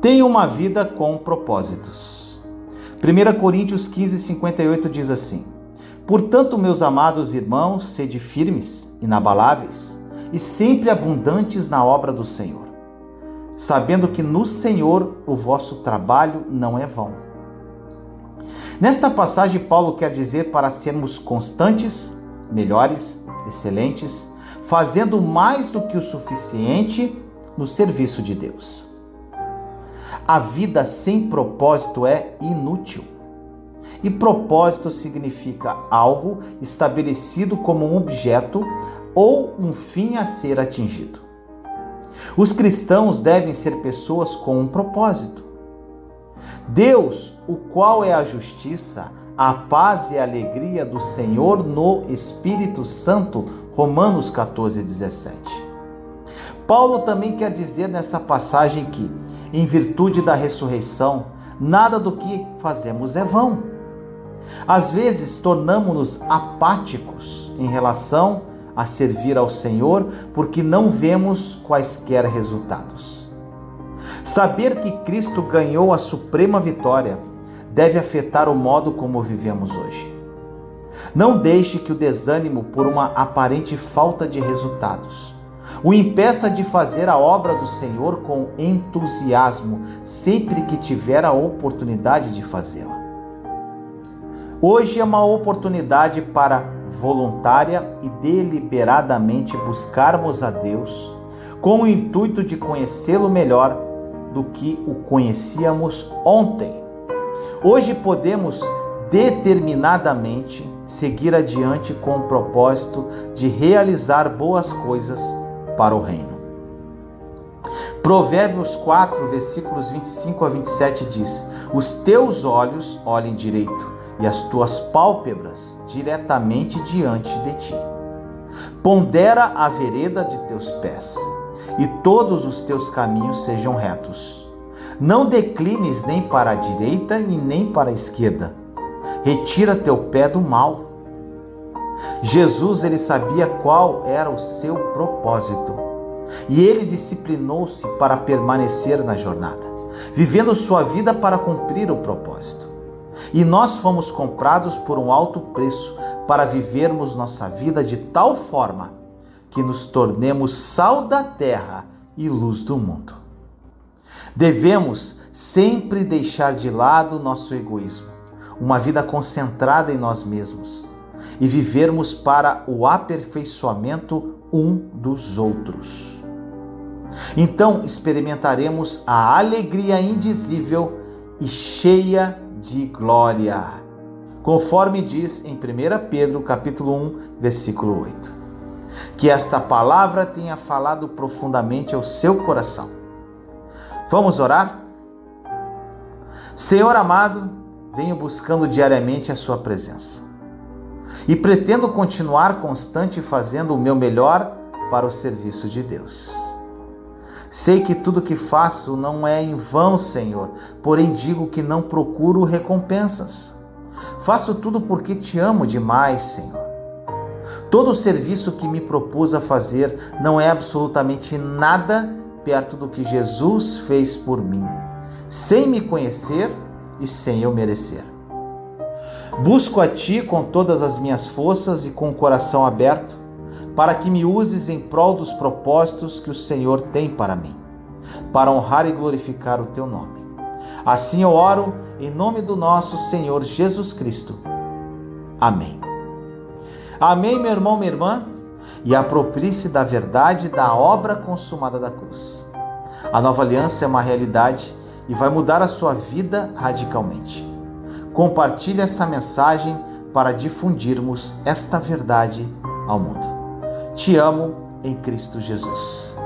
Tenha uma vida com propósitos. 1 Coríntios 15, 58 diz assim: Portanto, meus amados irmãos, sede firmes, inabaláveis e sempre abundantes na obra do Senhor, sabendo que no Senhor o vosso trabalho não é vão. Nesta passagem, Paulo quer dizer para sermos constantes, melhores, excelentes, fazendo mais do que o suficiente no serviço de Deus. A vida sem propósito é inútil. E propósito significa algo estabelecido como um objeto ou um fim a ser atingido. Os cristãos devem ser pessoas com um propósito. Deus, o qual é a justiça, a paz e a alegria do Senhor no Espírito Santo, Romanos 14, 17. Paulo também quer dizer nessa passagem que em virtude da ressurreição, nada do que fazemos é vão. Às vezes tornamos-nos apáticos em relação a servir ao Senhor porque não vemos quaisquer resultados. Saber que Cristo ganhou a suprema vitória deve afetar o modo como vivemos hoje. Não deixe que o desânimo por uma aparente falta de resultados o impeça de fazer a obra do Senhor com entusiasmo, sempre que tiver a oportunidade de fazê-la. Hoje é uma oportunidade para voluntária e deliberadamente buscarmos a Deus com o intuito de conhecê-lo melhor do que o conhecíamos ontem. Hoje podemos determinadamente seguir adiante com o propósito de realizar boas coisas para o reino. Provérbios 4, versículos 25 a 27 diz: Os teus olhos olhem direito e as tuas pálpebras diretamente diante de ti. Pondera a vereda de teus pés, e todos os teus caminhos sejam retos. Não declines nem para a direita e nem para a esquerda. Retira teu pé do mal Jesus ele sabia qual era o seu propósito e ele disciplinou-se para permanecer na jornada, vivendo sua vida para cumprir o propósito. E nós fomos comprados por um alto preço para vivermos nossa vida de tal forma que nos tornemos sal da terra e luz do mundo. Devemos sempre deixar de lado nosso egoísmo, uma vida concentrada em nós mesmos e vivermos para o aperfeiçoamento um dos outros. Então experimentaremos a alegria indizível e cheia de glória, conforme diz em 1 Pedro capítulo 1, versículo 8. Que esta palavra tenha falado profundamente ao seu coração. Vamos orar? Senhor amado, venho buscando diariamente a sua presença e pretendo continuar constante fazendo o meu melhor para o serviço de Deus. Sei que tudo que faço não é em vão, Senhor, porém digo que não procuro recompensas. Faço tudo porque te amo demais, Senhor. Todo o serviço que me propus a fazer não é absolutamente nada perto do que Jesus fez por mim, sem me conhecer e sem eu merecer. Busco a Ti com todas as minhas forças e com o coração aberto, para que me uses em prol dos propósitos que o Senhor tem para mim, para honrar e glorificar o Teu nome. Assim eu oro em nome do nosso Senhor Jesus Cristo. Amém. Amém, meu irmão, minha irmã, e aproprie-se da verdade da obra consumada da cruz. A nova aliança é uma realidade e vai mudar a sua vida radicalmente. Compartilhe essa mensagem para difundirmos esta verdade ao mundo. Te amo em Cristo Jesus.